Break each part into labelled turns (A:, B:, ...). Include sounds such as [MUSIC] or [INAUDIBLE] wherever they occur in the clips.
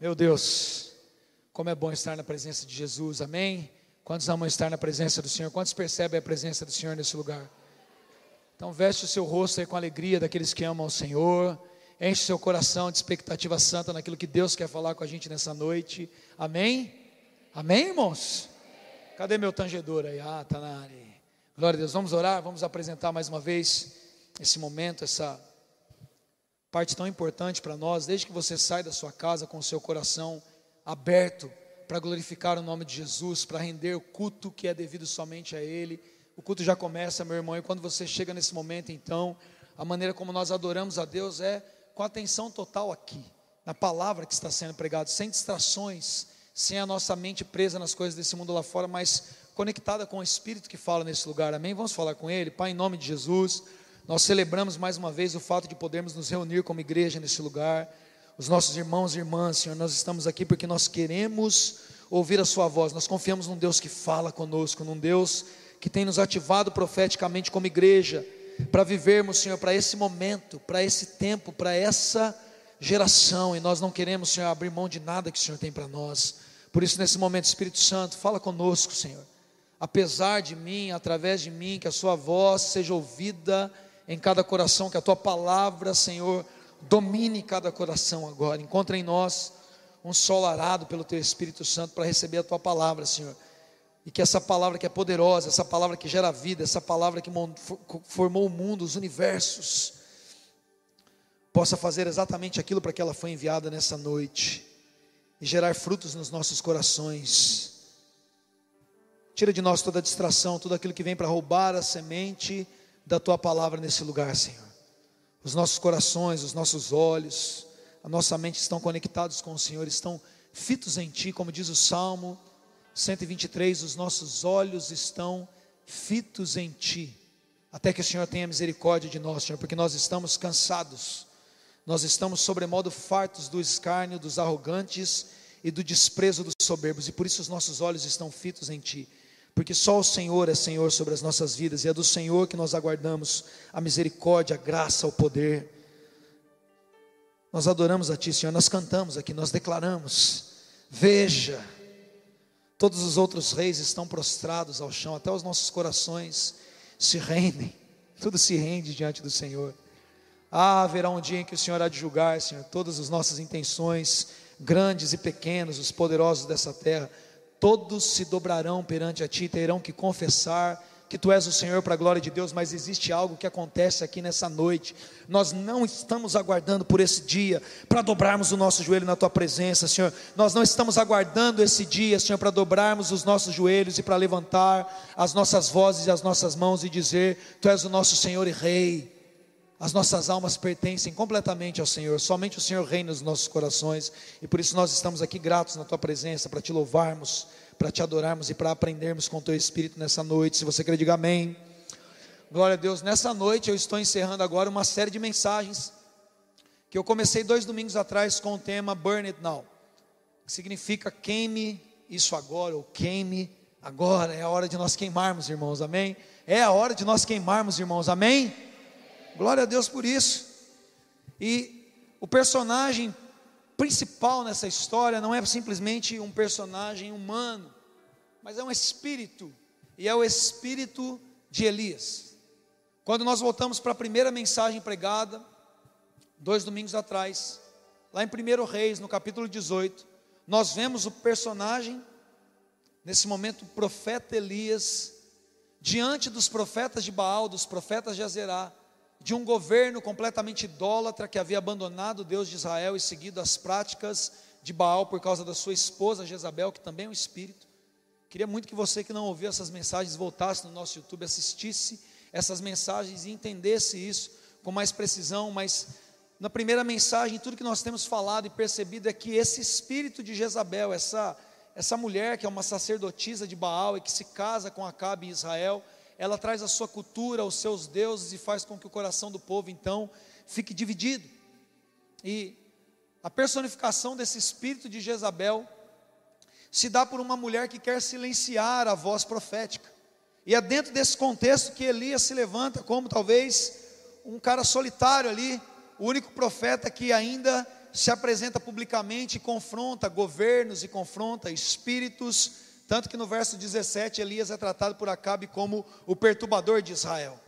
A: Meu Deus, como é bom estar na presença de Jesus, amém? Quantos amam estar na presença do Senhor? Quantos percebem a presença do Senhor nesse lugar? Então, veste o seu rosto aí com alegria daqueles que amam o Senhor, enche seu coração de expectativa santa naquilo que Deus quer falar com a gente nessa noite, amém? Amém, irmãos? Cadê meu tangedor aí? Ah, está na área. Glória a Deus, vamos orar, vamos apresentar mais uma vez esse momento, essa parte tão importante para nós, desde que você sai da sua casa com o seu coração aberto para glorificar o nome de Jesus, para render o culto que é devido somente a Ele. O culto já começa, meu irmão, e quando você chega nesse momento, então, a maneira como nós adoramos a Deus é com atenção total aqui, na palavra que está sendo pregada, sem distrações, sem a nossa mente presa nas coisas desse mundo lá fora, mas conectada com o Espírito que fala nesse lugar, amém? Vamos falar com Ele, Pai, em nome de Jesus. Nós celebramos mais uma vez o fato de podermos nos reunir como igreja nesse lugar. Os nossos irmãos e irmãs, Senhor, nós estamos aqui porque nós queremos ouvir a Sua voz. Nós confiamos num Deus que fala conosco, num Deus que tem nos ativado profeticamente como igreja para vivermos, Senhor, para esse momento, para esse tempo, para essa geração. E nós não queremos, Senhor, abrir mão de nada que o Senhor tem para nós. Por isso, nesse momento, Espírito Santo, fala conosco, Senhor. Apesar de mim, através de mim, que a Sua voz seja ouvida em cada coração, que a tua palavra, Senhor, domine cada coração agora. Encontra em nós um sol arado pelo teu Espírito Santo para receber a tua palavra, Senhor. E que essa palavra que é poderosa, essa palavra que gera vida, essa palavra que formou o mundo, os universos, possa fazer exatamente aquilo para que ela foi enviada nessa noite e gerar frutos nos nossos corações. Tira de nós toda distração, tudo aquilo que vem para roubar a semente da tua palavra nesse lugar, Senhor. Os nossos corações, os nossos olhos, a nossa mente estão conectados com o Senhor, estão fitos em Ti, como diz o Salmo 123, os nossos olhos estão fitos em Ti, até que o Senhor tenha misericórdia de nós, Senhor, porque nós estamos cansados, nós estamos sobremodo fartos do escárnio dos arrogantes e do desprezo dos soberbos, e por isso os nossos olhos estão fitos em Ti porque só o Senhor é Senhor sobre as nossas vidas, e é do Senhor que nós aguardamos a misericórdia, a graça, o poder. Nós adoramos a Ti, Senhor, nós cantamos aqui, nós declaramos: veja, todos os outros reis estão prostrados ao chão, até os nossos corações se rendem, [LAUGHS] tudo se rende diante do Senhor. Ah, haverá um dia em que o Senhor há de julgar, Senhor, todas as nossas intenções, grandes e pequenos, os poderosos dessa terra todos se dobrarão perante a ti, terão que confessar que tu és o Senhor para a glória de Deus, mas existe algo que acontece aqui nessa noite. Nós não estamos aguardando por esse dia para dobrarmos o nosso joelho na tua presença, Senhor. Nós não estamos aguardando esse dia, Senhor, para dobrarmos os nossos joelhos e para levantar as nossas vozes e as nossas mãos e dizer: Tu és o nosso Senhor e Rei. As nossas almas pertencem completamente ao Senhor, somente o Senhor reina nos nossos corações, e por isso nós estamos aqui gratos na tua presença para te louvarmos, para te adorarmos e para aprendermos com o teu espírito nessa noite. Se você quer, diga amém. Glória a Deus. Nessa noite eu estou encerrando agora uma série de mensagens que eu comecei dois domingos atrás com o tema Burn It Now, que significa queime isso agora, ou queime agora. É a hora de nós queimarmos, irmãos, amém? É a hora de nós queimarmos, irmãos, amém? Glória a Deus por isso. E o personagem principal nessa história não é simplesmente um personagem humano, mas é um espírito, e é o espírito de Elias. Quando nós voltamos para a primeira mensagem pregada, dois domingos atrás, lá em 1 Reis, no capítulo 18, nós vemos o personagem, nesse momento, o profeta Elias, diante dos profetas de Baal, dos profetas de Azerá, de um governo completamente idólatra que havia abandonado o Deus de Israel e seguido as práticas de Baal por causa da sua esposa Jezabel, que também é um espírito. Queria muito que você que não ouviu essas mensagens voltasse no nosso YouTube, assistisse essas mensagens e entendesse isso com mais precisão, mas na primeira mensagem, tudo que nós temos falado e percebido é que esse espírito de Jezabel, essa, essa mulher que é uma sacerdotisa de Baal e que se casa com Acabe em Israel, ela traz a sua cultura, os seus deuses e faz com que o coração do povo então fique dividido. E a personificação desse espírito de Jezabel se dá por uma mulher que quer silenciar a voz profética. E é dentro desse contexto que Elias se levanta como talvez um cara solitário ali, o único profeta que ainda se apresenta publicamente e confronta governos e confronta espíritos, tanto que no verso 17 Elias é tratado por Acabe como o perturbador de Israel.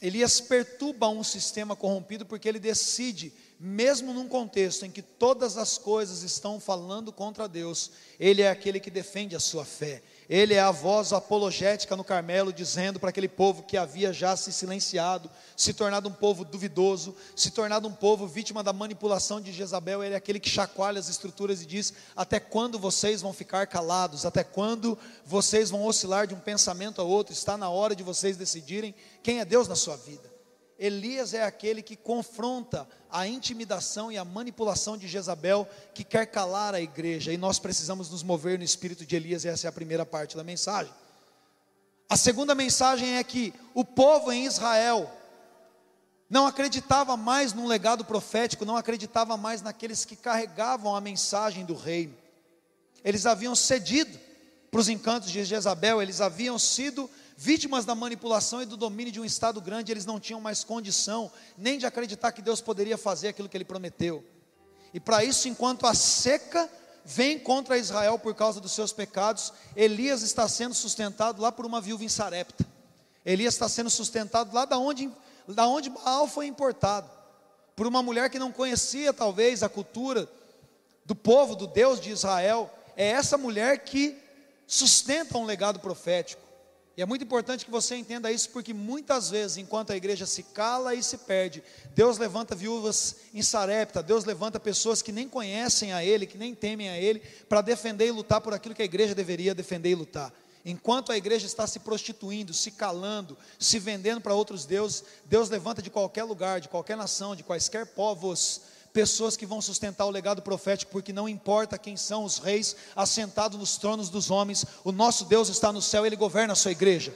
A: Elias perturba um sistema corrompido porque ele decide, mesmo num contexto em que todas as coisas estão falando contra Deus, ele é aquele que defende a sua fé. Ele é a voz apologética no Carmelo, dizendo para aquele povo que havia já se silenciado, se tornado um povo duvidoso, se tornado um povo vítima da manipulação de Jezabel. Ele é aquele que chacoalha as estruturas e diz: Até quando vocês vão ficar calados? Até quando vocês vão oscilar de um pensamento a outro? Está na hora de vocês decidirem quem é Deus na sua vida. Elias é aquele que confronta a intimidação e a manipulação de Jezabel, que quer calar a igreja, e nós precisamos nos mover no espírito de Elias, essa é a primeira parte da mensagem. A segunda mensagem é que o povo em Israel não acreditava mais num legado profético, não acreditava mais naqueles que carregavam a mensagem do reino. Eles haviam cedido para os encantos de Jezabel, eles haviam sido vítimas da manipulação e do domínio de um Estado grande, eles não tinham mais condição nem de acreditar que Deus poderia fazer aquilo que ele prometeu. E para isso, enquanto a seca vem contra Israel por causa dos seus pecados, Elias está sendo sustentado lá por uma viúva em Sarepta. Elias está sendo sustentado lá da onde, da onde Baal foi importado, por uma mulher que não conhecia talvez a cultura do povo, do Deus de Israel. É essa mulher que sustenta um legado profético. E é muito importante que você entenda isso, porque muitas vezes, enquanto a igreja se cala e se perde, Deus levanta viúvas em Sarepta, Deus levanta pessoas que nem conhecem a Ele, que nem temem a Ele, para defender e lutar por aquilo que a igreja deveria defender e lutar. Enquanto a igreja está se prostituindo, se calando, se vendendo para outros deuses, Deus levanta de qualquer lugar, de qualquer nação, de quaisquer povos, pessoas que vão sustentar o legado profético, porque não importa quem são os reis assentados nos tronos dos homens, o nosso Deus está no céu, ele governa a sua igreja.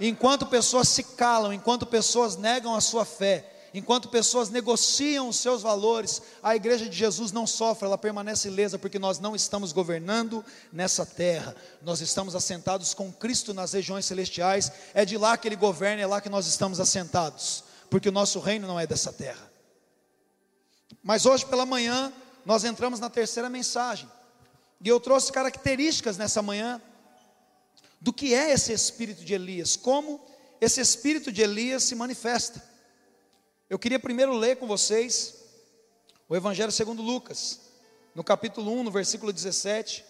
A: Enquanto pessoas se calam, enquanto pessoas negam a sua fé, enquanto pessoas negociam os seus valores, a igreja de Jesus não sofre, ela permanece ilesa, porque nós não estamos governando nessa terra, nós estamos assentados com Cristo nas regiões celestiais, é de lá que Ele governa, é lá que nós estamos assentados, porque o nosso reino não é dessa terra. Mas hoje pela manhã nós entramos na terceira mensagem. E eu trouxe características nessa manhã do que é esse espírito de Elias, como esse espírito de Elias se manifesta. Eu queria primeiro ler com vocês o Evangelho segundo Lucas, no capítulo 1, no versículo 17.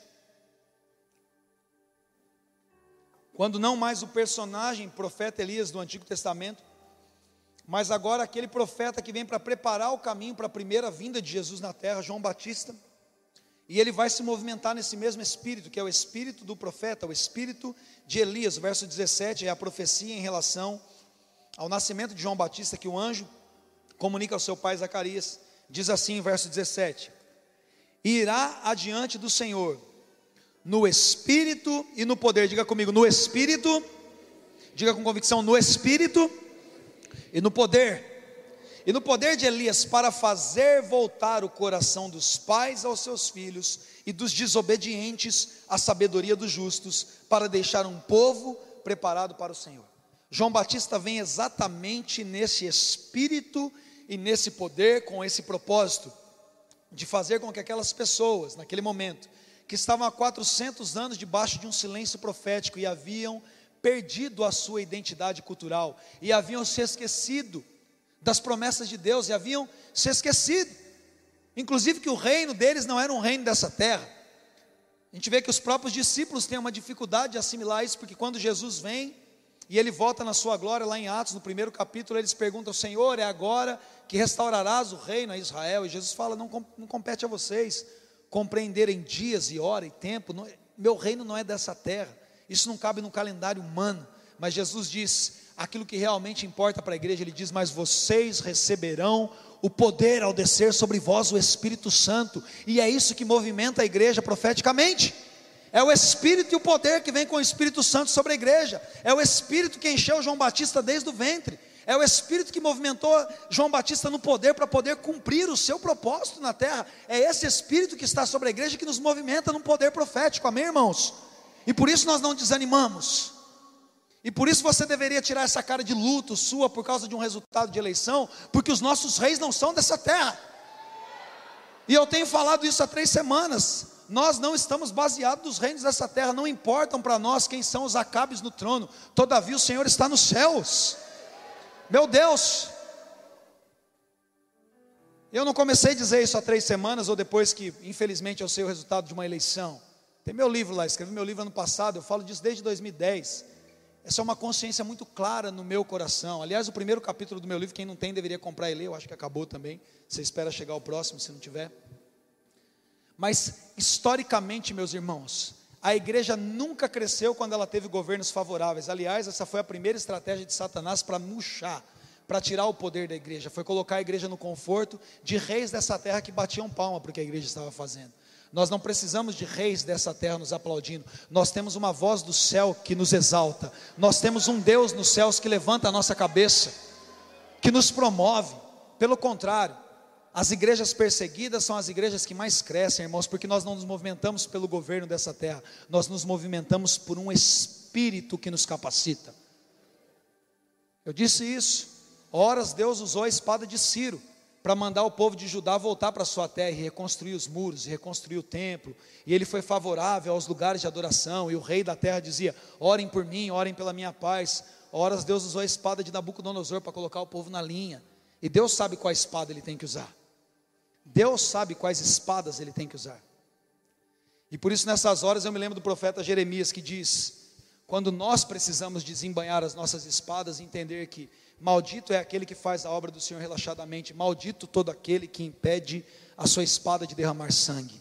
A: Quando não mais o personagem profeta Elias do Antigo Testamento, mas agora aquele profeta que vem para preparar o caminho para a primeira vinda de Jesus na terra, João Batista, e ele vai se movimentar nesse mesmo espírito, que é o espírito do profeta, o espírito de Elias. Verso 17 é a profecia em relação ao nascimento de João Batista, que o anjo comunica ao seu pai Zacarias. Diz assim, verso 17: Irá adiante do Senhor, no espírito e no poder. Diga comigo, no espírito, diga com convicção, no espírito e no poder, e no poder de Elias, para fazer voltar o coração dos pais aos seus filhos e dos desobedientes à sabedoria dos justos, para deixar um povo preparado para o Senhor. João Batista vem exatamente nesse espírito e nesse poder, com esse propósito, de fazer com que aquelas pessoas, naquele momento, que estavam há 400 anos debaixo de um silêncio profético e haviam perdido a sua identidade cultural e haviam se esquecido das promessas de Deus e haviam se esquecido, inclusive que o reino deles não era um reino dessa terra. A gente vê que os próprios discípulos têm uma dificuldade de assimilar isso, porque quando Jesus vem e ele volta na sua glória, lá em Atos, no primeiro capítulo, eles perguntam: Senhor, é agora que restaurarás o reino a Israel? E Jesus fala: Não, não compete a vocês compreenderem dias e hora e tempo, não, meu reino não é dessa terra. Isso não cabe no calendário humano, mas Jesus diz aquilo que realmente importa para a igreja. Ele diz: Mas vocês receberão o poder ao descer sobre vós o Espírito Santo, e é isso que movimenta a igreja profeticamente. É o Espírito e o poder que vem com o Espírito Santo sobre a igreja. É o Espírito que encheu João Batista desde o ventre. É o Espírito que movimentou João Batista no poder para poder cumprir o seu propósito na terra. É esse Espírito que está sobre a igreja que nos movimenta no poder profético. Amém, irmãos? E por isso nós não desanimamos. E por isso você deveria tirar essa cara de luto sua por causa de um resultado de eleição, porque os nossos reis não são dessa terra. E eu tenho falado isso há três semanas. Nós não estamos baseados nos reinos dessa terra, não importam para nós quem são os acabes no trono, todavia o Senhor está nos céus. Meu Deus, eu não comecei a dizer isso há três semanas ou depois que, infelizmente, eu sei o resultado de uma eleição. Tem meu livro lá, escrevi meu livro ano passado, eu falo disso desde 2010. Essa é uma consciência muito clara no meu coração. Aliás, o primeiro capítulo do meu livro, quem não tem deveria comprar e ler, eu acho que acabou também. Você espera chegar ao próximo, se não tiver. Mas, historicamente, meus irmãos, a igreja nunca cresceu quando ela teve governos favoráveis. Aliás, essa foi a primeira estratégia de Satanás para murchar, para tirar o poder da igreja. Foi colocar a igreja no conforto de reis dessa terra que batiam palma porque a igreja estava fazendo. Nós não precisamos de reis dessa terra nos aplaudindo. Nós temos uma voz do céu que nos exalta. Nós temos um Deus nos céus que levanta a nossa cabeça, que nos promove. Pelo contrário, as igrejas perseguidas são as igrejas que mais crescem, irmãos, porque nós não nos movimentamos pelo governo dessa terra, nós nos movimentamos por um espírito que nos capacita. Eu disse isso. Horas Deus usou a espada de Ciro para mandar o povo de Judá voltar para sua terra e reconstruir os muros, reconstruir o templo. E ele foi favorável aos lugares de adoração, e o rei da terra dizia: "Orem por mim, orem pela minha paz". Horas Deus usou a espada de Nabucodonosor para colocar o povo na linha. E Deus sabe qual espada ele tem que usar. Deus sabe quais espadas ele tem que usar. E por isso nessas horas eu me lembro do profeta Jeremias que diz: quando nós precisamos desembanhar as nossas espadas e entender que Maldito é aquele que faz a obra do Senhor relaxadamente, maldito todo aquele que impede a sua espada de derramar sangue.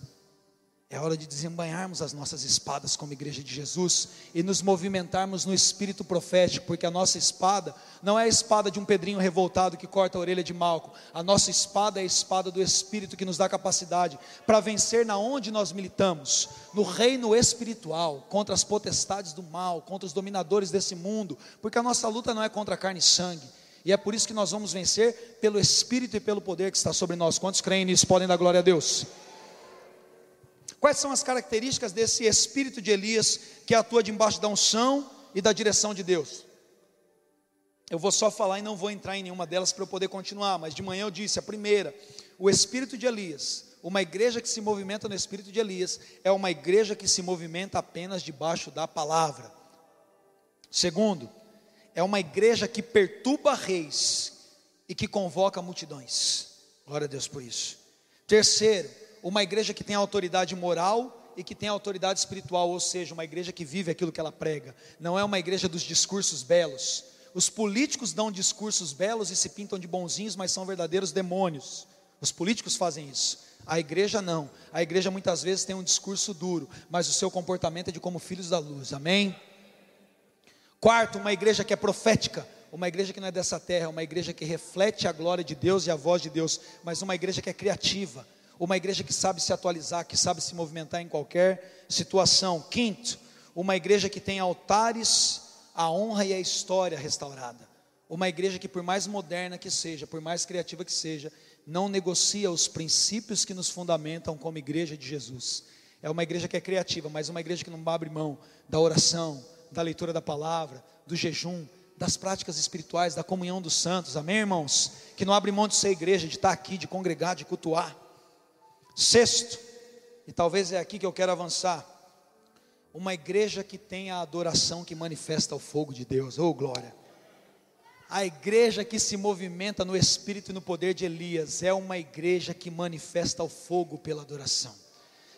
A: É hora de desembanharmos as nossas espadas como igreja de Jesus e nos movimentarmos no espírito profético, porque a nossa espada não é a espada de um pedrinho revoltado que corta a orelha de Malco. A nossa espada é a espada do espírito que nos dá capacidade para vencer na onde nós militamos, no reino espiritual, contra as potestades do mal, contra os dominadores desse mundo, porque a nossa luta não é contra carne e sangue. E é por isso que nós vamos vencer pelo espírito e pelo poder que está sobre nós. Quantos creem nisso podem dar glória a Deus? Quais são as características desse espírito de Elias que atua debaixo da unção e da direção de Deus? Eu vou só falar e não vou entrar em nenhuma delas para eu poder continuar, mas de manhã eu disse: a primeira, o espírito de Elias. Uma igreja que se movimenta no espírito de Elias é uma igreja que se movimenta apenas debaixo da palavra. Segundo, é uma igreja que perturba reis e que convoca multidões. Glória a Deus por isso. Terceiro, uma igreja que tem autoridade moral e que tem autoridade espiritual, ou seja, uma igreja que vive aquilo que ela prega. Não é uma igreja dos discursos belos. Os políticos dão discursos belos e se pintam de bonzinhos, mas são verdadeiros demônios. Os políticos fazem isso. A igreja não. A igreja muitas vezes tem um discurso duro, mas o seu comportamento é de como filhos da luz. Amém? Quarto, uma igreja que é profética. Uma igreja que não é dessa terra, uma igreja que reflete a glória de Deus e a voz de Deus, mas uma igreja que é criativa uma igreja que sabe se atualizar, que sabe se movimentar em qualquer situação. Quinto, uma igreja que tem altares, a honra e a história restaurada. Uma igreja que, por mais moderna que seja, por mais criativa que seja, não negocia os princípios que nos fundamentam como igreja de Jesus. É uma igreja que é criativa, mas uma igreja que não abre mão da oração, da leitura da palavra, do jejum, das práticas espirituais, da comunhão dos santos. Amém, irmãos? Que não abre mão de ser igreja, de estar aqui, de congregar, de cultuar. Sexto, e talvez é aqui que eu quero avançar, uma igreja que tem a adoração que manifesta o fogo de Deus, oh glória. A igreja que se movimenta no espírito e no poder de Elias é uma igreja que manifesta o fogo pela adoração.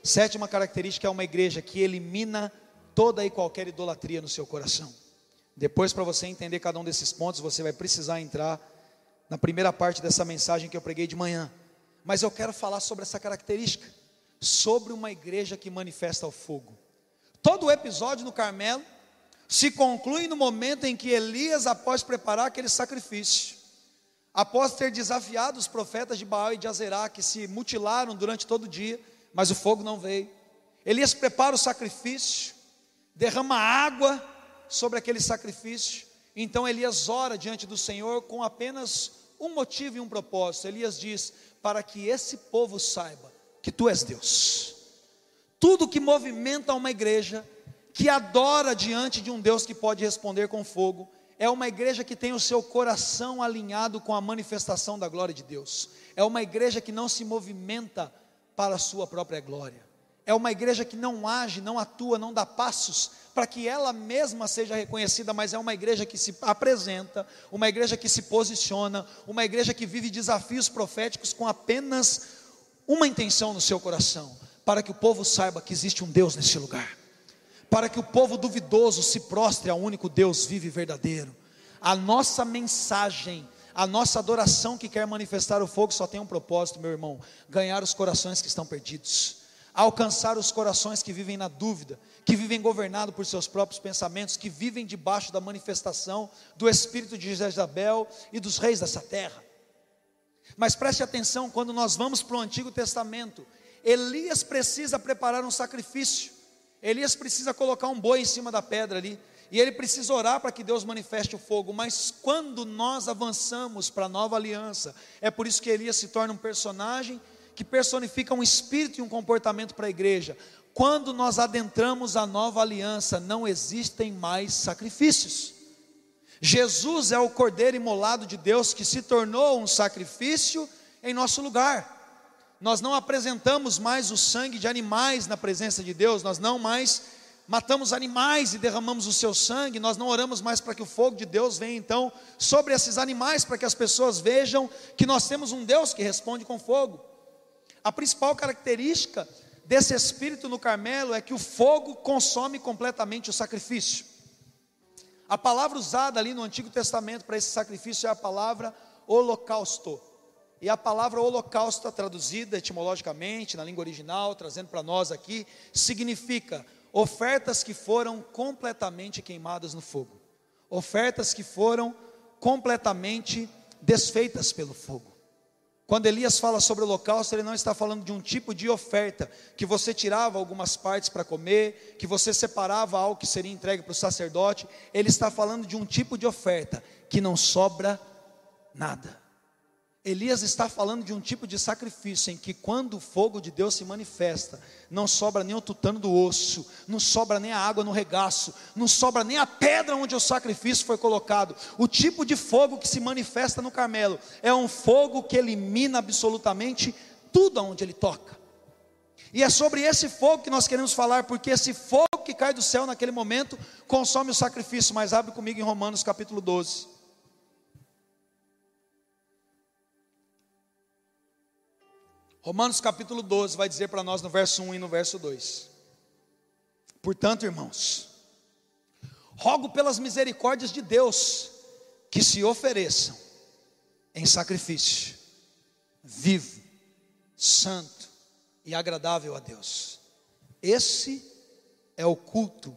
A: Sétima característica é uma igreja que elimina toda e qualquer idolatria no seu coração. Depois, para você entender cada um desses pontos, você vai precisar entrar na primeira parte dessa mensagem que eu preguei de manhã. Mas eu quero falar sobre essa característica, sobre uma igreja que manifesta o fogo. Todo o episódio no Carmelo se conclui no momento em que Elias, após preparar aquele sacrifício, após ter desafiado os profetas de Baal e de Azerá, que se mutilaram durante todo o dia, mas o fogo não veio. Elias prepara o sacrifício, derrama água sobre aquele sacrifício. Então Elias ora diante do Senhor com apenas um motivo e um propósito. Elias diz: para que esse povo saiba que tu és Deus. Tudo que movimenta uma igreja, que adora diante de um Deus que pode responder com fogo, é uma igreja que tem o seu coração alinhado com a manifestação da glória de Deus. É uma igreja que não se movimenta para a sua própria glória. É uma igreja que não age, não atua, não dá passos para que ela mesma seja reconhecida, mas é uma igreja que se apresenta, uma igreja que se posiciona, uma igreja que vive desafios proféticos com apenas uma intenção no seu coração: para que o povo saiba que existe um Deus nesse lugar, para que o povo duvidoso se prostre ao único Deus vivo e verdadeiro. A nossa mensagem, a nossa adoração que quer manifestar o fogo só tem um propósito, meu irmão: ganhar os corações que estão perdidos alcançar os corações que vivem na dúvida, que vivem governados por seus próprios pensamentos, que vivem debaixo da manifestação do espírito de Jezabel e dos reis dessa terra. Mas preste atenção, quando nós vamos para o Antigo Testamento, Elias precisa preparar um sacrifício, Elias precisa colocar um boi em cima da pedra ali, e ele precisa orar para que Deus manifeste o fogo, mas quando nós avançamos para a nova aliança, é por isso que Elias se torna um personagem que personifica um espírito e um comportamento para a igreja. Quando nós adentramos a nova aliança, não existem mais sacrifícios. Jesus é o cordeiro imolado de Deus que se tornou um sacrifício em nosso lugar. Nós não apresentamos mais o sangue de animais na presença de Deus, nós não mais matamos animais e derramamos o seu sangue, nós não oramos mais para que o fogo de Deus venha então sobre esses animais, para que as pessoas vejam que nós temos um Deus que responde com fogo. A principal característica desse espírito no Carmelo é que o fogo consome completamente o sacrifício. A palavra usada ali no Antigo Testamento para esse sacrifício é a palavra holocausto. E a palavra holocausto, traduzida etimologicamente na língua original, trazendo para nós aqui, significa ofertas que foram completamente queimadas no fogo, ofertas que foram completamente desfeitas pelo fogo. Quando Elias fala sobre o holocausto, ele não está falando de um tipo de oferta, que você tirava algumas partes para comer, que você separava algo que seria entregue para o sacerdote. Ele está falando de um tipo de oferta que não sobra nada. Elias está falando de um tipo de sacrifício em que, quando o fogo de Deus se manifesta, não sobra nem o tutano do osso, não sobra nem a água no regaço, não sobra nem a pedra onde o sacrifício foi colocado. O tipo de fogo que se manifesta no Carmelo é um fogo que elimina absolutamente tudo aonde ele toca. E é sobre esse fogo que nós queremos falar, porque esse fogo que cai do céu naquele momento consome o sacrifício. Mas abre comigo em Romanos capítulo 12. Romanos capítulo 12 vai dizer para nós no verso 1 e no verso 2. Portanto, irmãos, rogo pelas misericórdias de Deus que se ofereçam em sacrifício vivo, santo e agradável a Deus. Esse é o culto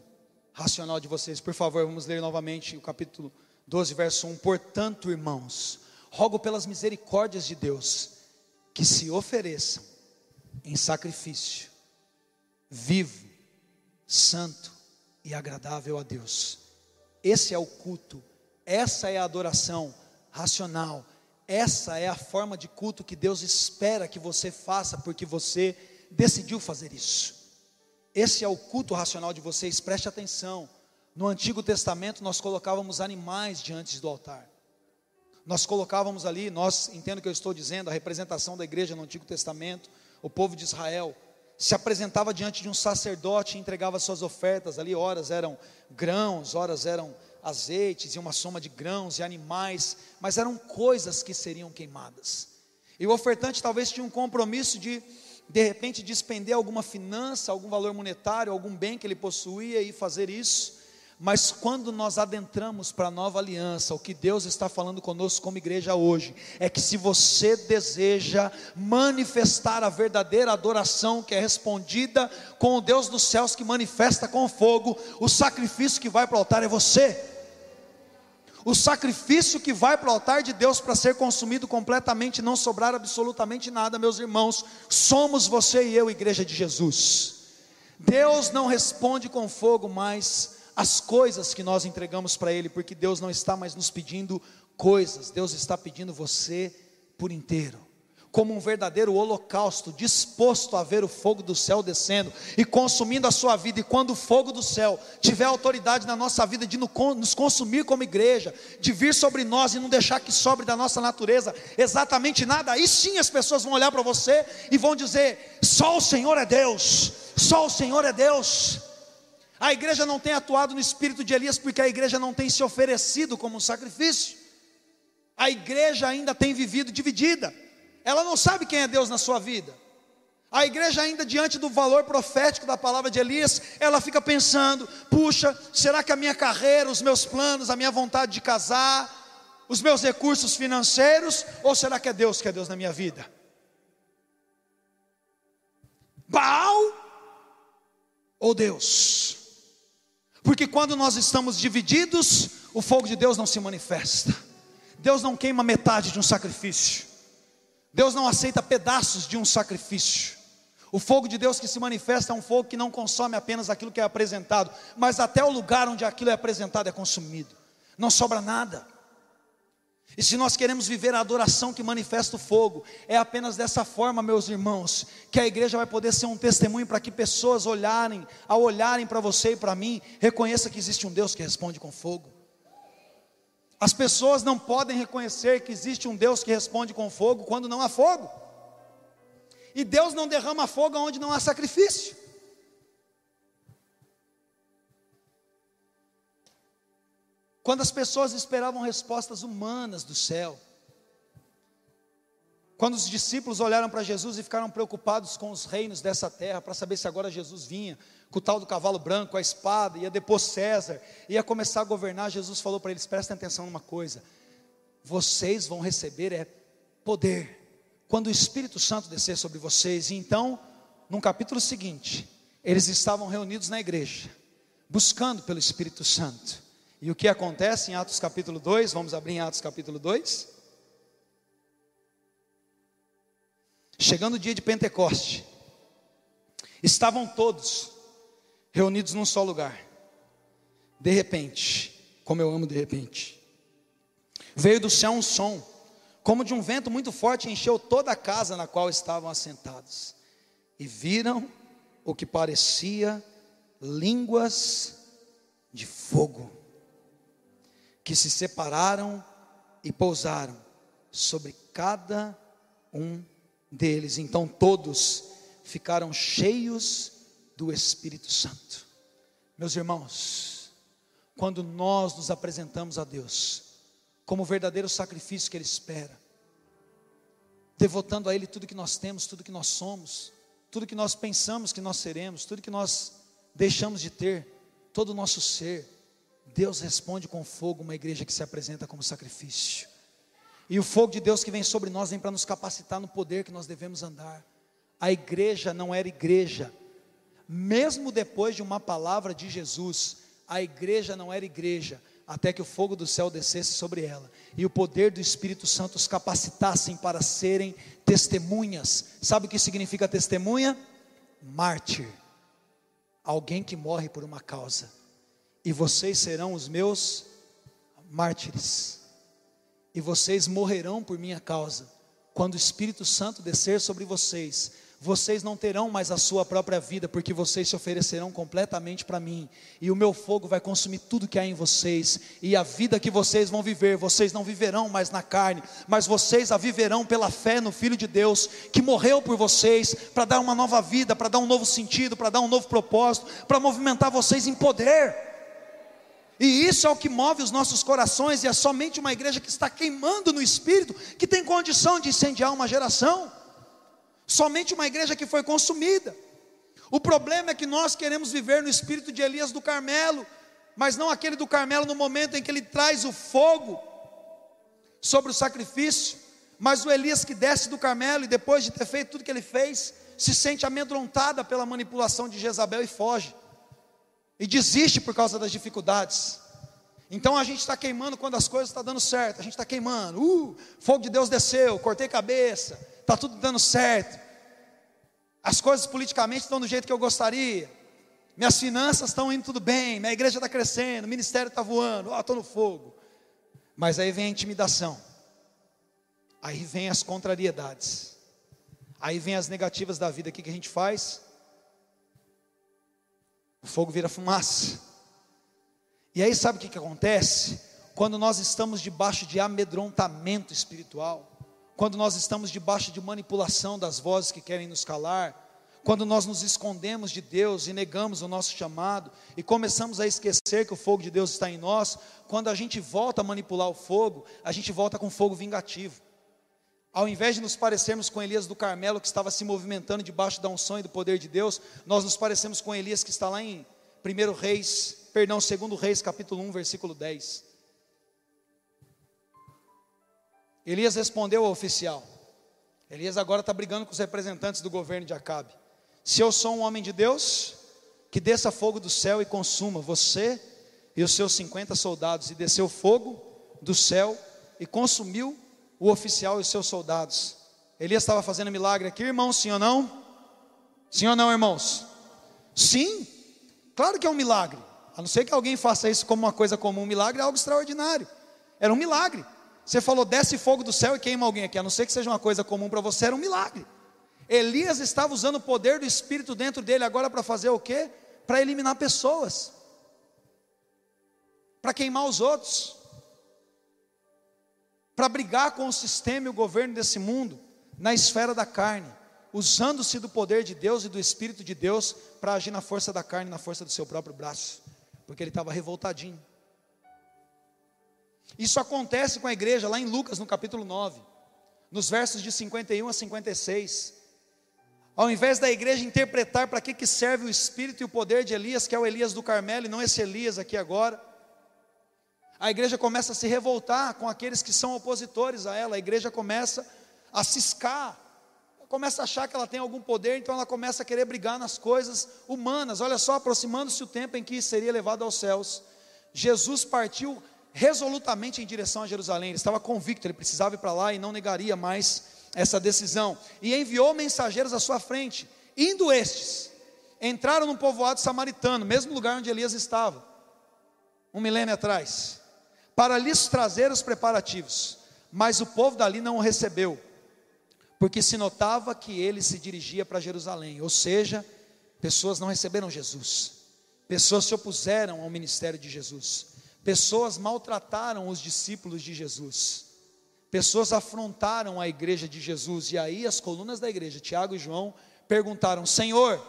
A: racional de vocês. Por favor, vamos ler novamente o capítulo 12, verso 1. Portanto, irmãos, rogo pelas misericórdias de Deus que se ofereçam em sacrifício vivo, santo e agradável a Deus. Esse é o culto, essa é a adoração racional, essa é a forma de culto que Deus espera que você faça, porque você decidiu fazer isso. Esse é o culto racional de vocês, preste atenção. No Antigo Testamento nós colocávamos animais diante do altar nós colocávamos ali, nós entendo que eu estou dizendo, a representação da igreja no Antigo Testamento, o povo de Israel, se apresentava diante de um sacerdote e entregava suas ofertas, ali horas eram grãos, horas eram azeites e uma soma de grãos e animais, mas eram coisas que seriam queimadas. E o ofertante talvez tinha um compromisso de de repente despender alguma finança, algum valor monetário, algum bem que ele possuía e fazer isso. Mas quando nós adentramos para a nova aliança, o que Deus está falando conosco como igreja hoje, é que se você deseja manifestar a verdadeira adoração que é respondida com o Deus dos céus que manifesta com fogo, o sacrifício que vai para o altar é você. O sacrifício que vai para o altar de Deus para ser consumido completamente, não sobrar absolutamente nada, meus irmãos, somos você e eu, igreja de Jesus. Deus não responde com fogo, mas as coisas que nós entregamos para Ele, porque Deus não está mais nos pedindo coisas, Deus está pedindo você por inteiro.
B: como um verdadeiro holocausto, disposto a ver o fogo do céu descendo e consumindo a sua vida. E quando o fogo do céu tiver autoridade na nossa vida de nos consumir como igreja, de vir sobre nós e não deixar que sobre da nossa natureza exatamente nada, aí sim as pessoas vão olhar para você e vão dizer: só o Senhor é Deus, só o Senhor é Deus. A igreja não tem atuado no espírito de Elias porque a igreja não tem se oferecido como um sacrifício. A igreja ainda tem vivido dividida ela não sabe quem é Deus na sua vida. A igreja, ainda diante do valor profético da palavra de Elias, ela fica pensando: puxa, será que a minha carreira, os meus planos, a minha vontade de casar, os meus recursos financeiros, ou será que é Deus que é Deus na minha vida? Baal ou Deus? Porque quando nós estamos divididos, o fogo de Deus não se manifesta. Deus não queima metade de um sacrifício. Deus não aceita pedaços de um sacrifício. O fogo de Deus que se manifesta é um fogo que não consome apenas aquilo que é apresentado, mas até o lugar onde aquilo é apresentado é consumido. Não sobra nada. E se nós queremos viver a adoração que manifesta o fogo, é apenas dessa forma, meus irmãos, que a igreja vai poder ser um testemunho para que pessoas olharem, ao olharem para você e para mim, reconheça que existe um Deus que responde com fogo. As pessoas não podem reconhecer que existe um Deus que responde com fogo quando não há fogo. E Deus não derrama fogo onde não há sacrifício. Quando as pessoas esperavam respostas humanas do céu, quando os discípulos olharam para Jesus e ficaram preocupados com os reinos dessa terra, para saber se agora Jesus vinha com o tal do cavalo branco, a espada, ia depor César, ia começar a governar, Jesus falou para eles: prestem atenção numa coisa, vocês vão receber é poder, quando o Espírito Santo descer sobre vocês, e então, no capítulo seguinte, eles estavam reunidos na igreja, buscando pelo Espírito Santo, e o que acontece em Atos capítulo 2, vamos abrir em Atos capítulo 2. Chegando o dia de Pentecoste, estavam todos reunidos num só lugar. De repente, como eu amo de repente, veio do céu um som, como de um vento muito forte, encheu toda a casa na qual estavam assentados. E viram o que parecia línguas de fogo, que se separaram e pousaram sobre cada um deles. Então todos ficaram cheios do Espírito Santo. Meus irmãos, quando nós nos apresentamos a Deus como o verdadeiro sacrifício que Ele espera, devotando a Ele tudo que nós temos, tudo que nós somos, tudo que nós pensamos que nós seremos, tudo que nós deixamos de ter, todo o nosso ser, Deus responde com fogo uma igreja que se apresenta como sacrifício. E o fogo de Deus que vem sobre nós vem para nos capacitar no poder que nós devemos andar. A igreja não era igreja mesmo depois de uma palavra de Jesus, a igreja não era igreja, até que o fogo do céu descesse sobre ela e o poder do Espírito Santo os capacitassem para serem testemunhas. Sabe o que significa testemunha? Mártir, alguém que morre por uma causa, e vocês serão os meus mártires, e vocês morrerão por minha causa, quando o Espírito Santo descer sobre vocês vocês não terão mais a sua própria vida, porque vocês se oferecerão completamente para mim, e o meu fogo vai consumir tudo que há em vocês, e a vida que vocês vão viver, vocês não viverão mais na carne, mas vocês a viverão pela fé no Filho de Deus, que morreu por vocês, para dar uma nova vida, para dar um novo sentido, para dar um novo propósito, para movimentar vocês em poder. E isso é o que move os nossos corações, e é somente uma igreja que está queimando no espírito que tem condição de incendiar uma geração. Somente uma igreja que foi consumida. O problema é que nós queremos viver no espírito de Elias do Carmelo, mas não aquele do Carmelo no momento em que ele traz o fogo sobre o sacrifício, mas o Elias que desce do Carmelo e depois de ter feito tudo que ele fez, se sente amedrontada pela manipulação de Jezabel e foge, e desiste por causa das dificuldades. Então a gente está queimando quando as coisas estão dando certo, a gente está queimando, uh, fogo de Deus desceu, cortei cabeça, está tudo dando certo, as coisas politicamente estão do jeito que eu gostaria, minhas finanças estão indo tudo bem, minha igreja está crescendo, o ministério está voando, oh, estou no fogo. Mas aí vem a intimidação, aí vem as contrariedades, Aí vem as negativas da vida, o que, que a gente faz? O fogo vira fumaça. E aí sabe o que, que acontece? Quando nós estamos debaixo de amedrontamento espiritual, quando nós estamos debaixo de manipulação das vozes que querem nos calar, quando nós nos escondemos de Deus e negamos o nosso chamado e começamos a esquecer que o fogo de Deus está em nós, quando a gente volta a manipular o fogo, a gente volta com fogo vingativo. Ao invés de nos parecermos com Elias do Carmelo, que estava se movimentando debaixo da unção e do poder de Deus, nós nos parecemos com Elias que está lá em 1 Reis, perdão, 2 Reis, capítulo 1, versículo 10. Elias respondeu ao oficial. Elias agora está brigando com os representantes do governo de Acabe. Se eu sou um homem de Deus, que desça fogo do céu e consuma você e os seus 50 soldados. E desceu fogo do céu e consumiu o oficial e os seus soldados. Elias estava fazendo milagre aqui, irmãos, sim ou não? Sim ou não, irmãos? Sim, claro que é um milagre. A não ser que alguém faça isso como uma coisa comum, um milagre é algo extraordinário. Era um milagre. Você falou, desce fogo do céu e queima alguém aqui. A não ser que seja uma coisa comum para você, era um milagre. Elias estava usando o poder do Espírito dentro dele agora para fazer o quê? Para eliminar pessoas, para queimar os outros, para brigar com o sistema e o governo desse mundo, na esfera da carne, usando-se do poder de Deus e do Espírito de Deus para agir na força da carne, na força do seu próprio braço, porque ele estava revoltadinho. Isso acontece com a igreja lá em Lucas, no capítulo 9, nos versos de 51 a 56. Ao invés da igreja interpretar para que, que serve o espírito e o poder de Elias, que é o Elias do Carmelo e não esse Elias aqui agora, a igreja começa a se revoltar com aqueles que são opositores a ela, a igreja começa a ciscar, começa a achar que ela tem algum poder, então ela começa a querer brigar nas coisas humanas. Olha só, aproximando-se o tempo em que seria levado aos céus, Jesus partiu resolutamente em direção a Jerusalém, ele estava convicto, ele precisava ir para lá e não negaria mais essa decisão, e enviou mensageiros à sua frente. Indo estes, entraram no povoado samaritano, mesmo lugar onde Elias estava, um milênio atrás, para lhes trazer os preparativos. Mas o povo dali não o recebeu, porque se notava que ele se dirigia para Jerusalém, ou seja, pessoas não receberam Jesus, pessoas se opuseram ao ministério de Jesus, pessoas maltrataram os discípulos de Jesus. Pessoas afrontaram a igreja de Jesus, e aí as colunas da igreja, Tiago e João, perguntaram: Senhor,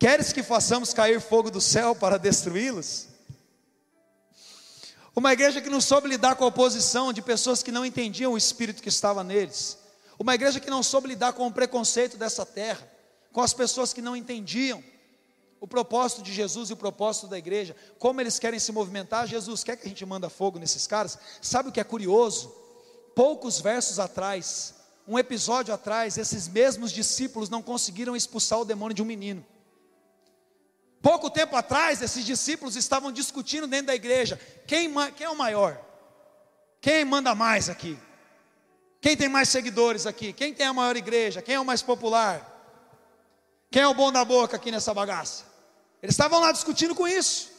B: queres que façamos cair fogo do céu para destruí-los? Uma igreja que não soube lidar com a oposição de pessoas que não entendiam o espírito que estava neles. Uma igreja que não soube lidar com o preconceito dessa terra, com as pessoas que não entendiam o propósito de Jesus e o propósito da igreja, como eles querem se movimentar. Jesus quer que a gente manda fogo nesses caras. Sabe o que é curioso? poucos versos atrás, um episódio atrás, esses mesmos discípulos não conseguiram expulsar o demônio de um menino. Pouco tempo atrás, esses discípulos estavam discutindo dentro da igreja: quem, quem é o maior? Quem manda mais aqui? Quem tem mais seguidores aqui? Quem tem a maior igreja? Quem é o mais popular? Quem é o bom da boca aqui nessa bagaça? Eles estavam lá discutindo com isso.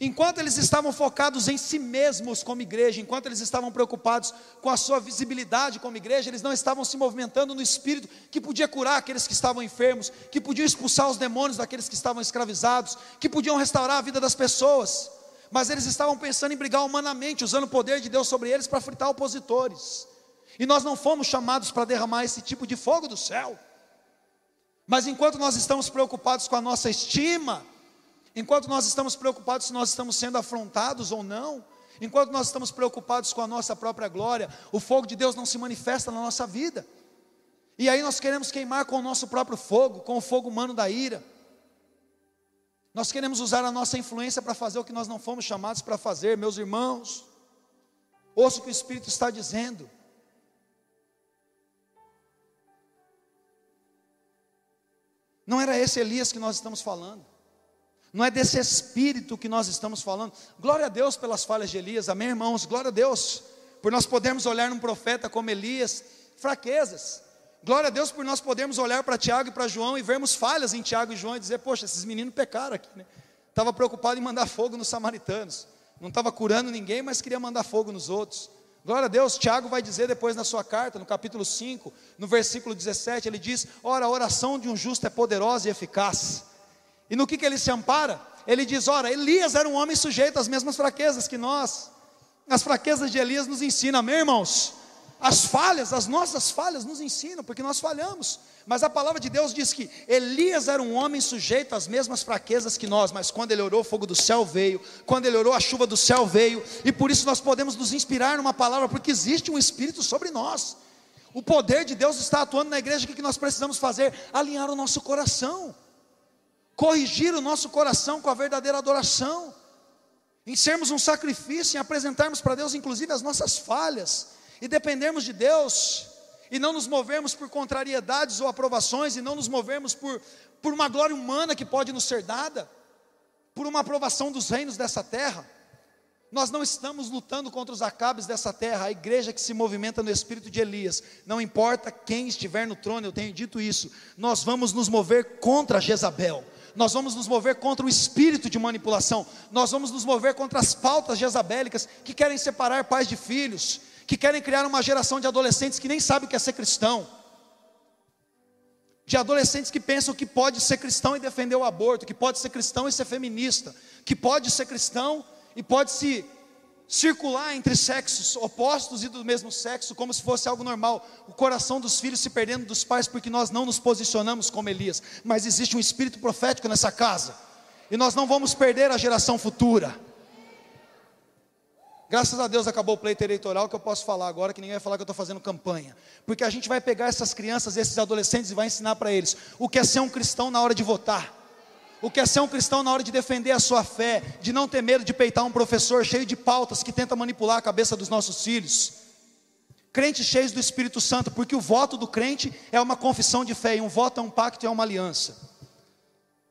B: Enquanto eles estavam focados em si mesmos como igreja, enquanto eles estavam preocupados com a sua visibilidade como igreja, eles não estavam se movimentando no espírito que podia curar aqueles que estavam enfermos, que podia expulsar os demônios daqueles que estavam escravizados, que podiam restaurar a vida das pessoas. Mas eles estavam pensando em brigar humanamente, usando o poder de Deus sobre eles para fritar opositores. E nós não fomos chamados para derramar esse tipo de fogo do céu. Mas enquanto nós estamos preocupados com a nossa estima, Enquanto nós estamos preocupados se nós estamos sendo afrontados ou não, enquanto nós estamos preocupados com a nossa própria glória, o fogo de Deus não se manifesta na nossa vida. E aí nós queremos queimar com o nosso próprio fogo, com o fogo humano da ira. Nós queremos usar a nossa influência para fazer o que nós não fomos chamados para fazer, meus irmãos. Ouça o que o Espírito está dizendo. Não era esse Elias que nós estamos falando. Não é desse espírito que nós estamos falando. Glória a Deus pelas falhas de Elias, amém, irmãos? Glória a Deus por nós podermos olhar num profeta como Elias, fraquezas. Glória a Deus por nós podermos olhar para Tiago e para João e vermos falhas em Tiago e João e dizer: Poxa, esses meninos pecaram aqui, né? Estava preocupado em mandar fogo nos samaritanos. Não estava curando ninguém, mas queria mandar fogo nos outros. Glória a Deus, Tiago vai dizer depois na sua carta, no capítulo 5, no versículo 17, ele diz: Ora, a oração de um justo é poderosa e eficaz. E no que, que ele se ampara? Ele diz: Ora, Elias era um homem sujeito às mesmas fraquezas que nós. As fraquezas de Elias nos ensinam, amém, irmãos? As falhas, as nossas falhas nos ensinam, porque nós falhamos. Mas a palavra de Deus diz que Elias era um homem sujeito às mesmas fraquezas que nós, mas quando ele orou, o fogo do céu veio, quando ele orou, a chuva do céu veio, e por isso nós podemos nos inspirar numa palavra, porque existe um Espírito sobre nós. O poder de Deus está atuando na igreja, o que nós precisamos fazer? Alinhar o nosso coração, corrigir o nosso coração com a verdadeira adoração, em sermos um sacrifício, em apresentarmos para Deus, inclusive, as nossas falhas e dependermos de Deus, e não nos movermos por contrariedades ou aprovações, e não nos movermos por, por uma glória humana que pode nos ser dada, por uma aprovação dos reinos dessa terra. Nós não estamos lutando contra os acabes dessa terra, a igreja que se movimenta no espírito de Elias, não importa quem estiver no trono, eu tenho dito isso, nós vamos nos mover contra Jezabel, nós vamos nos mover contra o espírito de manipulação, nós vamos nos mover contra as pautas jezabélicas que querem separar pais de filhos, que querem criar uma geração de adolescentes que nem sabem o que é ser cristão, de adolescentes que pensam que pode ser cristão e defender o aborto, que pode ser cristão e ser feminista, que pode ser cristão e pode se circular entre sexos opostos e do mesmo sexo, como se fosse algo normal, o coração dos filhos se perdendo dos pais porque nós não nos posicionamos como Elias, mas existe um espírito profético nessa casa, e nós não vamos perder a geração futura. Graças a Deus acabou o pleito eleitoral que eu posso falar agora, que ninguém vai falar que eu estou fazendo campanha. Porque a gente vai pegar essas crianças, esses adolescentes e vai ensinar para eles o que é ser um cristão na hora de votar. O que é ser um cristão na hora de defender a sua fé, de não ter medo de peitar um professor cheio de pautas que tenta manipular a cabeça dos nossos filhos. Crentes cheios do Espírito Santo, porque o voto do crente é uma confissão de fé, e um voto é um pacto, é uma aliança.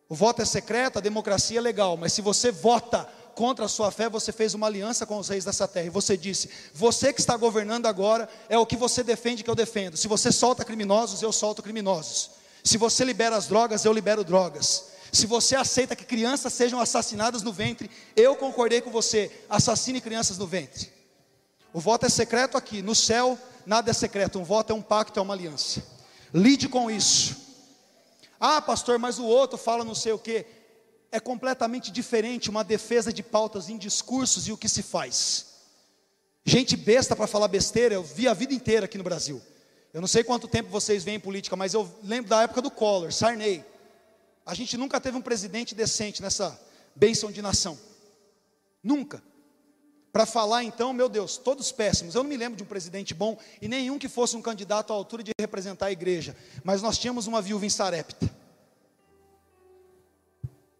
B: O voto é secreto, a democracia é legal, mas se você vota contra a sua fé, você fez uma aliança com os reis dessa terra. E você disse: Você que está governando agora, é o que você defende que eu defendo. Se você solta criminosos, eu solto criminosos. Se você libera as drogas, eu libero drogas. Se você aceita que crianças sejam assassinadas no ventre, eu concordei com você. Assassine crianças no ventre. O voto é secreto aqui. No céu, nada é secreto. Um voto é um pacto, é uma aliança. Lide com isso. Ah, pastor, mas o outro fala não sei o que é completamente diferente uma defesa de pautas em discursos e o que se faz. Gente besta para falar besteira, eu vi a vida inteira aqui no Brasil. Eu não sei quanto tempo vocês veem em política, mas eu lembro da época do Collor, Sarney. A gente nunca teve um presidente decente nessa bênção de nação. Nunca. Para falar então, meu Deus, todos péssimos. Eu não me lembro de um presidente bom e nenhum que fosse um candidato à altura de representar a igreja. Mas nós tínhamos uma viúva em Sarepta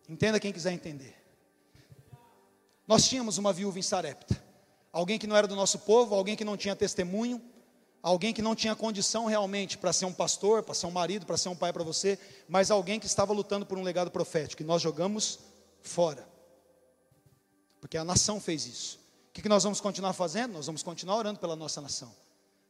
B: Entenda quem quiser entender. Nós tínhamos uma viúva em Sarepta, alguém que não era do nosso povo, alguém que não tinha testemunho, alguém que não tinha condição realmente para ser um pastor, para ser um marido, para ser um pai para você, mas alguém que estava lutando por um legado profético, e nós jogamos fora, porque a nação fez isso. O que, que nós vamos continuar fazendo? Nós vamos continuar orando pela nossa nação.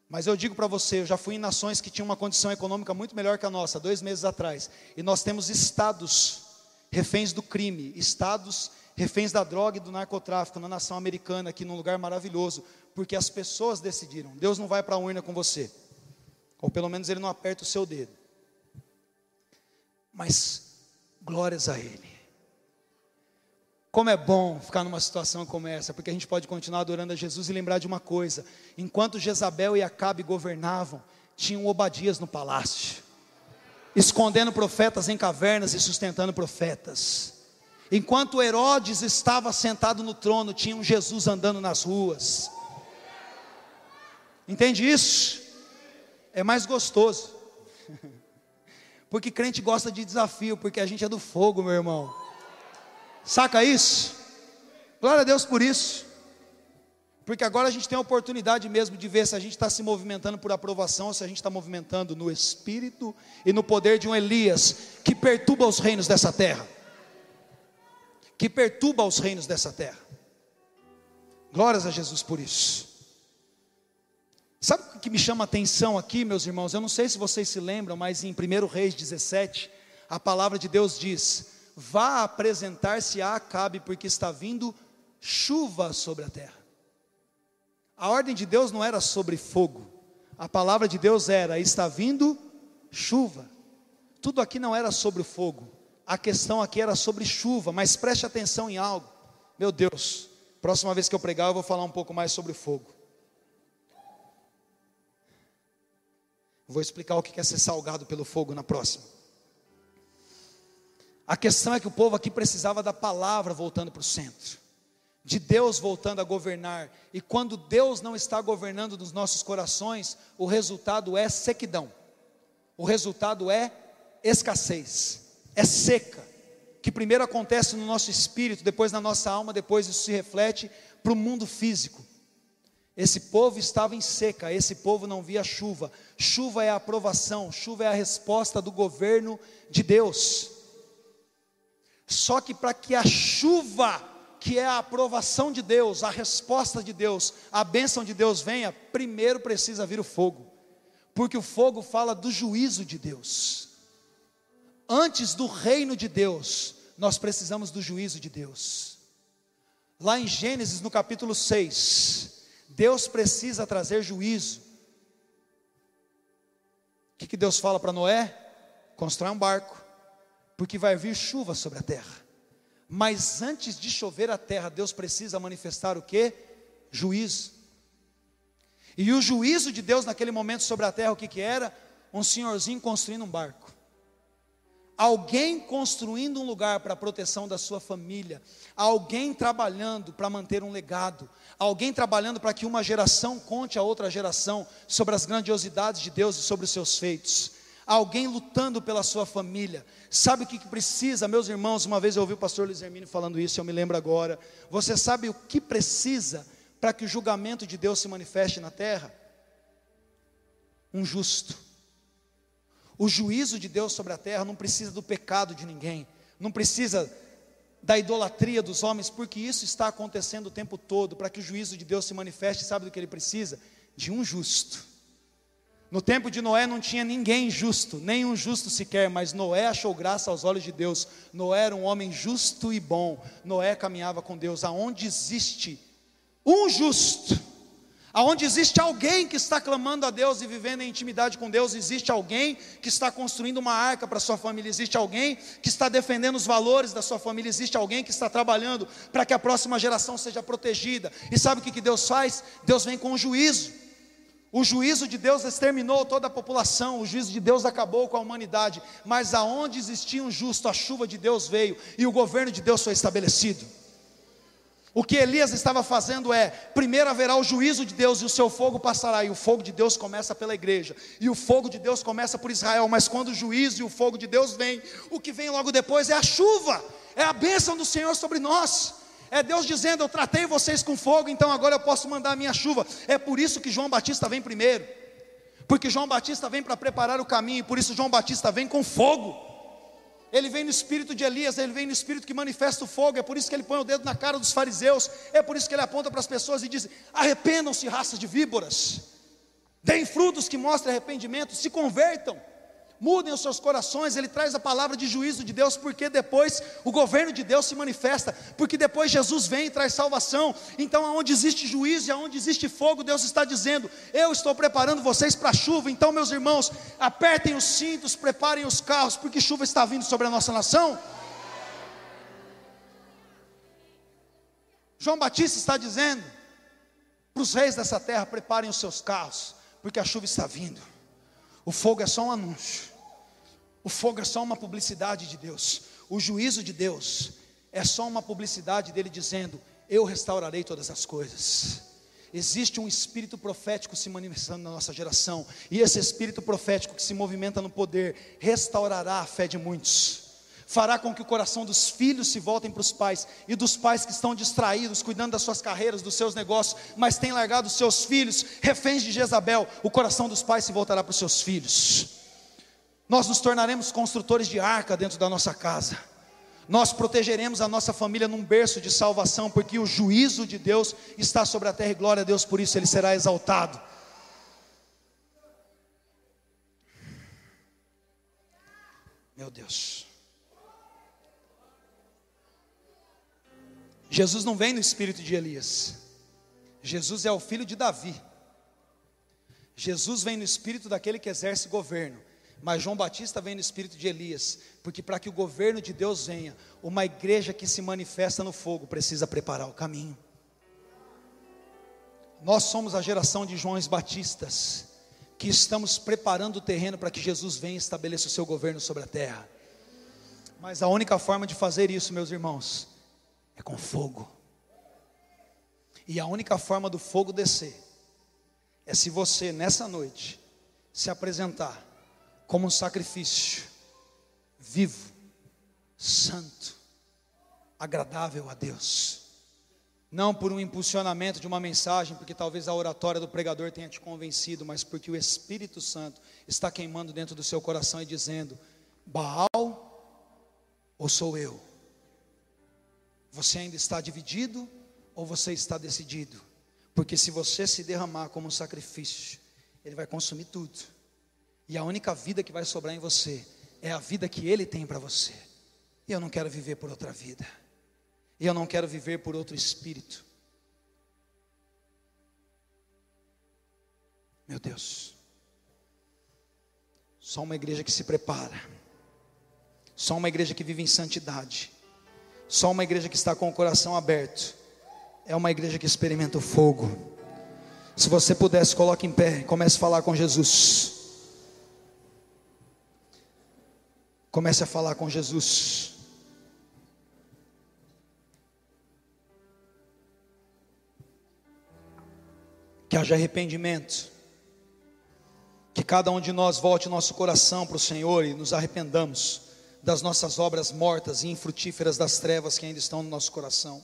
B: Mas eu digo para você, eu já fui em nações que tinham uma condição econômica muito melhor que a nossa, dois meses atrás, e nós temos estados reféns do crime, estados reféns da droga e do narcotráfico na nação americana, aqui num lugar maravilhoso, porque as pessoas decidiram. Deus não vai para a urna com você, ou pelo menos Ele não aperta o seu dedo. Mas glórias a Ele. Como é bom ficar numa situação como essa, porque a gente pode continuar adorando a Jesus e lembrar de uma coisa: enquanto Jezabel e Acabe governavam, tinham Obadias no palácio escondendo profetas em cavernas e sustentando profetas. Enquanto Herodes estava sentado no trono, tinha um Jesus andando nas ruas. Entende isso? É mais gostoso. [LAUGHS] Porque crente gosta de desafio, porque a gente é do fogo, meu irmão. Saca isso? Glória a Deus por isso. Porque agora a gente tem a oportunidade mesmo de ver se a gente está se movimentando por aprovação, ou se a gente está movimentando no espírito e no poder de um Elias que perturba os reinos dessa terra. Que perturba os reinos dessa terra. Glórias a Jesus por isso. Sabe o que me chama a atenção aqui, meus irmãos? Eu não sei se vocês se lembram, mas em 1 Reis 17, a palavra de Deus diz: Vá apresentar-se a Acabe, porque está vindo chuva sobre a terra. A ordem de Deus não era sobre fogo. A palavra de Deus era: está vindo chuva. Tudo aqui não era sobre o fogo. A questão aqui era sobre chuva, mas preste atenção em algo. Meu Deus, próxima vez que eu pregar, eu vou falar um pouco mais sobre fogo. Vou explicar o que é ser salgado pelo fogo na próxima. A questão é que o povo aqui precisava da palavra voltando para o centro, de Deus voltando a governar. E quando Deus não está governando nos nossos corações, o resultado é sequidão, o resultado é escassez, é seca, que primeiro acontece no nosso espírito, depois na nossa alma, depois isso se reflete para o mundo físico. Esse povo estava em seca, esse povo não via chuva. Chuva é a aprovação, chuva é a resposta do governo de Deus. Só que para que a chuva, que é a aprovação de Deus, a resposta de Deus, a bênção de Deus venha, primeiro precisa vir o fogo, porque o fogo fala do juízo de Deus. Antes do reino de Deus, nós precisamos do juízo de Deus. Lá em Gênesis, no capítulo 6, Deus precisa trazer juízo. O que, que Deus fala para Noé? Constrói um barco porque vai vir chuva sobre a terra. Mas antes de chover a terra, Deus precisa manifestar o que? Juízo. E o juízo de Deus naquele momento sobre a terra, o que, que era? Um senhorzinho construindo um barco. Alguém construindo um lugar para a proteção da sua família, alguém trabalhando para manter um legado, alguém trabalhando para que uma geração conte a outra geração sobre as grandiosidades de Deus e sobre os seus feitos alguém lutando pela sua família. Sabe o que, precisa, meus irmãos? Uma vez eu ouvi o pastor Luiz Hermínio falando isso, eu me lembro agora. Você sabe o que precisa para que o julgamento de Deus se manifeste na terra? Um justo. O juízo de Deus sobre a terra não precisa do pecado de ninguém, não precisa da idolatria dos homens, porque isso está acontecendo o tempo todo. Para que o juízo de Deus se manifeste, sabe do que ele precisa? De um justo. No tempo de Noé não tinha ninguém justo, nem um justo sequer, mas Noé achou graça aos olhos de Deus. Noé era um homem justo e bom. Noé caminhava com Deus. Aonde existe um justo, aonde existe alguém que está clamando a Deus e vivendo em intimidade com Deus, existe alguém que está construindo uma arca para sua família, existe alguém que está defendendo os valores da sua família, existe alguém que está trabalhando para que a próxima geração seja protegida. E sabe o que Deus faz? Deus vem com juízo. O juízo de Deus exterminou toda a população, o juízo de Deus acabou com a humanidade, mas aonde existia um justo, a chuva de Deus veio e o governo de Deus foi estabelecido. O que Elias estava fazendo é: primeiro haverá o juízo de Deus e o seu fogo passará, e o fogo de Deus começa pela igreja, e o fogo de Deus começa por Israel, mas quando o juízo e o fogo de Deus vem, o que vem logo depois é a chuva, é a bênção do Senhor sobre nós. É Deus dizendo: Eu tratei vocês com fogo, então agora eu posso mandar a minha chuva. É por isso que João Batista vem primeiro, porque João Batista vem para preparar o caminho, e por isso João Batista vem com fogo. Ele vem no espírito de Elias, ele vem no espírito que manifesta o fogo. É por isso que ele põe o dedo na cara dos fariseus. É por isso que ele aponta para as pessoas e diz: Arrependam-se, raça de víboras. Deem frutos que mostrem arrependimento, se convertam mudem os seus corações. Ele traz a palavra de juízo de Deus, porque depois o governo de Deus se manifesta, porque depois Jesus vem e traz salvação. Então, aonde existe juízo e aonde existe fogo, Deus está dizendo: Eu estou preparando vocês para a chuva. Então, meus irmãos, apertem os cintos, preparem os carros, porque chuva está vindo sobre a nossa nação. João Batista está dizendo para os reis dessa terra: preparem os seus carros, porque a chuva está vindo. O fogo é só um anúncio. O fogo é só uma publicidade de Deus. O juízo de Deus é só uma publicidade dele dizendo: Eu restaurarei todas as coisas. Existe um espírito profético se manifestando na nossa geração, e esse espírito profético que se movimenta no poder restaurará a fé de muitos fará com que o coração dos filhos se voltem para os pais e dos pais que estão distraídos, cuidando das suas carreiras, dos seus negócios, mas têm largado os seus filhos, reféns de Jezabel, o coração dos pais se voltará para os seus filhos. Nós nos tornaremos construtores de arca dentro da nossa casa. Nós protegeremos a nossa família num berço de salvação, porque o juízo de Deus está sobre a terra e glória a Deus, por isso ele será exaltado. Meu Deus. Jesus não vem no espírito de Elias. Jesus é o filho de Davi. Jesus vem no espírito daquele que exerce governo. Mas João Batista vem no espírito de Elias, porque para que o governo de Deus venha, uma igreja que se manifesta no fogo precisa preparar o caminho. Nós somos a geração de Joões Batistas, que estamos preparando o terreno para que Jesus venha e estabeleça o seu governo sobre a terra. Mas a única forma de fazer isso, meus irmãos, é com fogo. E a única forma do fogo descer é se você, nessa noite, se apresentar como um sacrifício vivo, santo, agradável a Deus. Não por um impulsionamento de uma mensagem, porque talvez a oratória do pregador tenha te convencido, mas porque o Espírito Santo está queimando dentro do seu coração e dizendo: Baal ou sou eu? Você ainda está dividido ou você está decidido? Porque se você se derramar como um sacrifício, ele vai consumir tudo. E a única vida que vai sobrar em você é a vida que Ele tem para você. E eu não quero viver por outra vida. E eu não quero viver por outro espírito. Meu Deus. Só uma igreja que se prepara. Só uma igreja que vive em santidade. Só uma igreja que está com o coração aberto. É uma igreja que experimenta o fogo. Se você pudesse, coloque em pé, comece a falar com Jesus. Comece a falar com Jesus. Que haja arrependimento. Que cada um de nós volte nosso coração para o Senhor e nos arrependamos das nossas obras mortas e infrutíferas das trevas que ainda estão no nosso coração.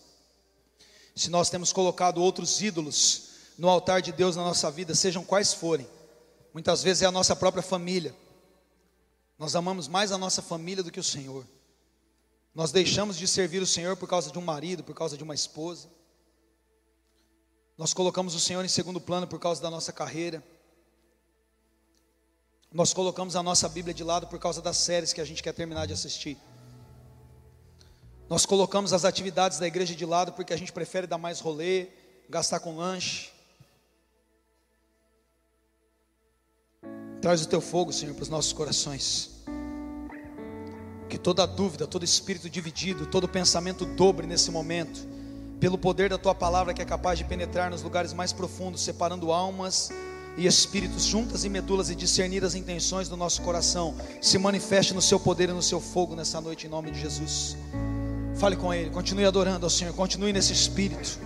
B: Se nós temos colocado outros ídolos no altar de Deus na nossa vida, sejam quais forem, muitas vezes é a nossa própria família, nós amamos mais a nossa família do que o Senhor. Nós deixamos de servir o Senhor por causa de um marido, por causa de uma esposa. Nós colocamos o Senhor em segundo plano por causa da nossa carreira. Nós colocamos a nossa Bíblia de lado por causa das séries que a gente quer terminar de assistir. Nós colocamos as atividades da igreja de lado porque a gente prefere dar mais rolê, gastar com lanche. Traz o teu fogo, Senhor, para os nossos corações. Que toda dúvida, todo espírito dividido, todo pensamento dobre nesse momento, pelo poder da tua palavra que é capaz de penetrar nos lugares mais profundos, separando almas e espíritos juntas e medulas e discernir as intenções do nosso coração, se manifeste no seu poder e no seu fogo nessa noite, em nome de Jesus. Fale com Ele, continue adorando ao Senhor, continue nesse espírito.